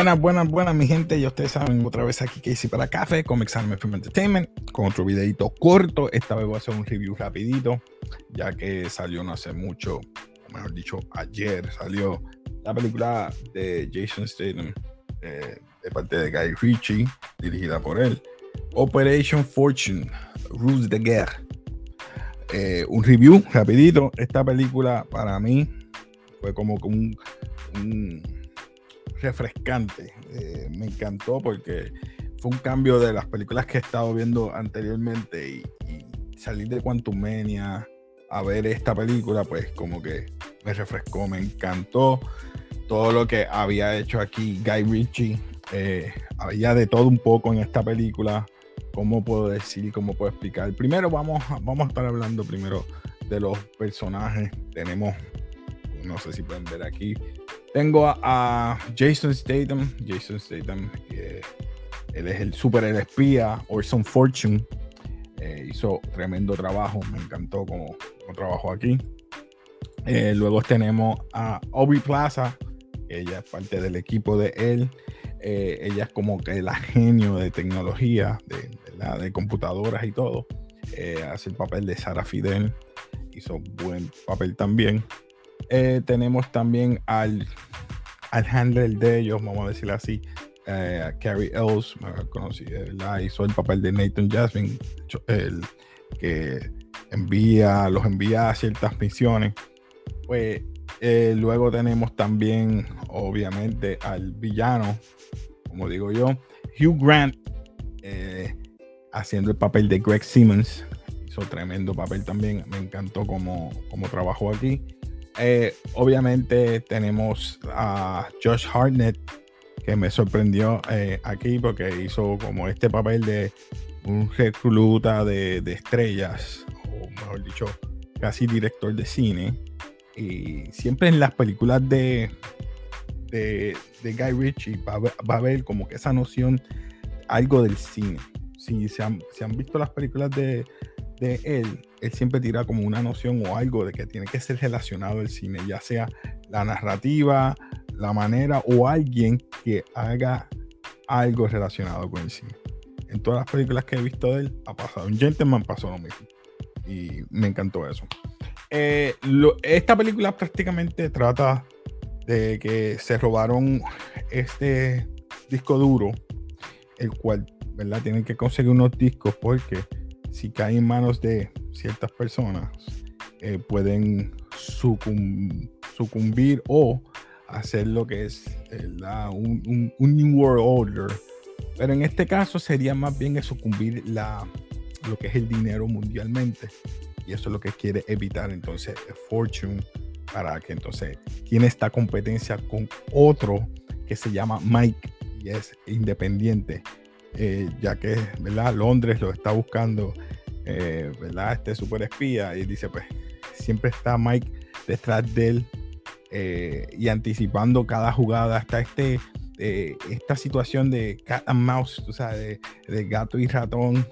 Buenas, buenas, buenas, mi gente. Y ustedes saben, otra vez aquí hice para Café con Examen Film Entertainment, con otro videito corto. Esta vez voy a hacer un review rapidito, ya que salió no hace mucho, o mejor dicho, ayer salió la película de Jason Statham, eh, de parte de Guy Ritchie, dirigida por él. Operation Fortune, Rules de Guerra. Eh, un review rapidito. Esta película para mí fue como un refrescante. Eh, me encantó porque fue un cambio de las películas que he estado viendo anteriormente y, salir de Quantumania a ver esta película, pues como que me refrescó, me encantó todo lo que había hecho aquí Guy Ritchie. Eh, había de todo un poco en esta película. ¿Cómo puedo decir? ¿Cómo puedo explicar? Primero vamos, vamos a estar hablando primero de los personajes. Tenemos, no sé si pueden ver aquí, tengo a, Jason Statham. Jason Statham, él es el super espía, Orson Fortune. Eh, hizo tremendo trabajo, me encantó como, trabajó aquí. Eh, luego tenemos a Aubrey Plaza, ella es parte del equipo de él. Eh, ella es como que la genio de tecnología, de computadoras y todo. hace el papel de Sara Fidel, hizo buen papel también. Eh, tenemos también al, al handler de ellos, vamos a decirlo así, eh, Carrie Ells, hizo el papel de Nathan Jasmine, el que envía, los envía a ciertas misiones. Pues eh, luego tenemos también, obviamente, al villano, como digo yo, Hugh Grant, haciendo el papel de Greg Simmons. Hizo tremendo papel también. Me encantó como, como trabajó aquí. Eh, obviamente tenemos a Josh Hartnett, que me sorprendió eh, aquí porque hizo como este papel de un recluta de, estrellas, o mejor dicho, casi director de cine. Y siempre en las películas de, de, Guy Ritchie va, a haber como que esa noción, algo del cine. Si se han, se han visto las películas de, de él, él siempre tira como una noción o algo de que tiene que ser relacionado al cine, ya sea la narrativa, la manera o alguien que haga algo relacionado con el cine. En todas las películas que he visto de él ha pasado. En Gentleman pasó lo mismo. Y me encantó eso. Eh, esta película prácticamente trata de que se robaron este disco duro, el cual, ¿verdad? Tienen que conseguir unos discos porque si cae en manos de ciertas personas, eh, pueden sucumbir o hacer lo que es un, New World Order. Pero en este caso sería más bien sucumbir la, lo que es el dinero mundialmente. Y eso es lo que quiere evitar entonces Fortune para que entonces tiene esta competencia con otro que se llama Mike y es independiente eh, ya que ¿verdad? Londres lo está buscando, eh, ¿verdad? Este super espía y dice, pues siempre está Mike detrás de él eh, y anticipando cada jugada hasta este esta situación de cat and mouse, tú sabes, de, gato y ratón,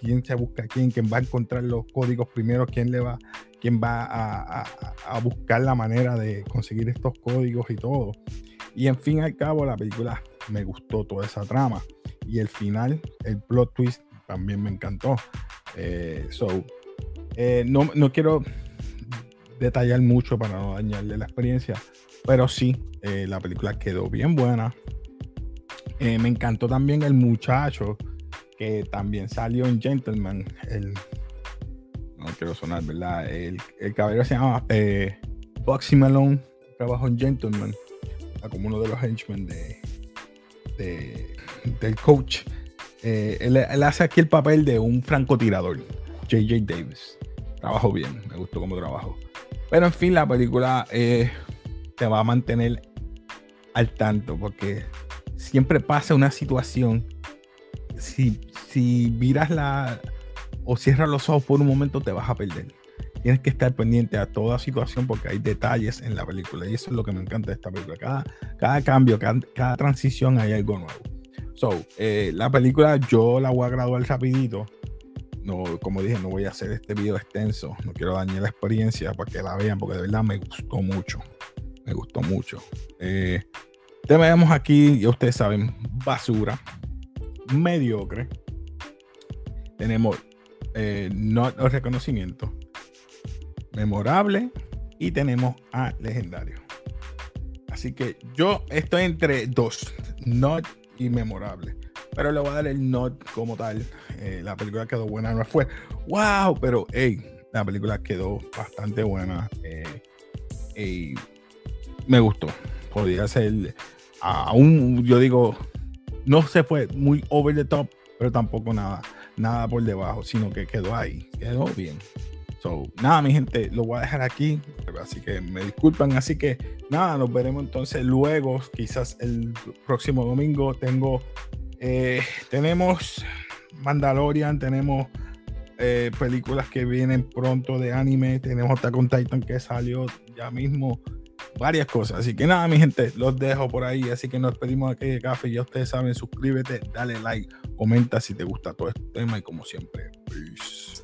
quién se busca quién, quién va a encontrar los códigos primero, quién le va, quién va a, a, buscar la manera de conseguir estos códigos y todo. Y en fin al cabo, la película me gustó toda esa trama y el final, el plot twist, también me encantó. Eh, so, eh, no, no, quiero detallar mucho para no dañarle la experiencia, pero sí, eh, la película quedó bien buena. me encantó también el muchacho que también salió en Gentleman. El, no quiero sonar, ¿verdad? El, el caballero se llama Boxy Malone, trabajó en Gentleman, como uno de los henchmen de, de del coach, eh, él, hace aquí el papel de un francotirador, JJ Davis. Trabajó bien, me gustó como trabajo. Pero en fin, la película eh, te va a mantener al tanto porque siempre pasa una situación. Si, si miras la o cierras los ojos por un momento, te vas a perder. Tienes que estar pendiente a toda situación porque hay detalles en la película y eso es lo que me encanta de esta película. Cada, cada cambio, cada, cada transición hay algo nuevo. So, eh, la película yo la voy a graduar rapidito. No, como dije, no voy a hacer este video extenso. No quiero dañar la experiencia para que la vean, porque de verdad me gustó mucho. Me gustó mucho. Eh, Tenemos aquí, ya ustedes saben, basura, mediocre. Tenemos eh, no reconocimiento, memorable y tenemos a legendario. Así que yo estoy entre dos, not y memorable. Pero le voy a dar el not como tal. Eh, la película quedó buena, no fue wow, pero hey, la película quedó bastante buena. Eh, me gustó. Podía ser aún, yo digo, no se fue muy over the top, pero tampoco nada, nada por debajo, sino que quedó ahí, quedó bien. So, nada, mi gente, lo voy a dejar aquí, así que me disculpan. Así que nada, nos veremos entonces luego, quizás el próximo domingo. Tengo, eh, tenemos Mandalorian, tenemos eh, películas que vienen pronto de anime, tenemos Attack on Titan que salió ya mismo varias cosas. Así que nada, mi gente, los dejo por ahí. Así que nos pedimos aquí de café. Ya ustedes saben, suscríbete, dale like, comenta si te gusta todo este tema y como siempre, peace.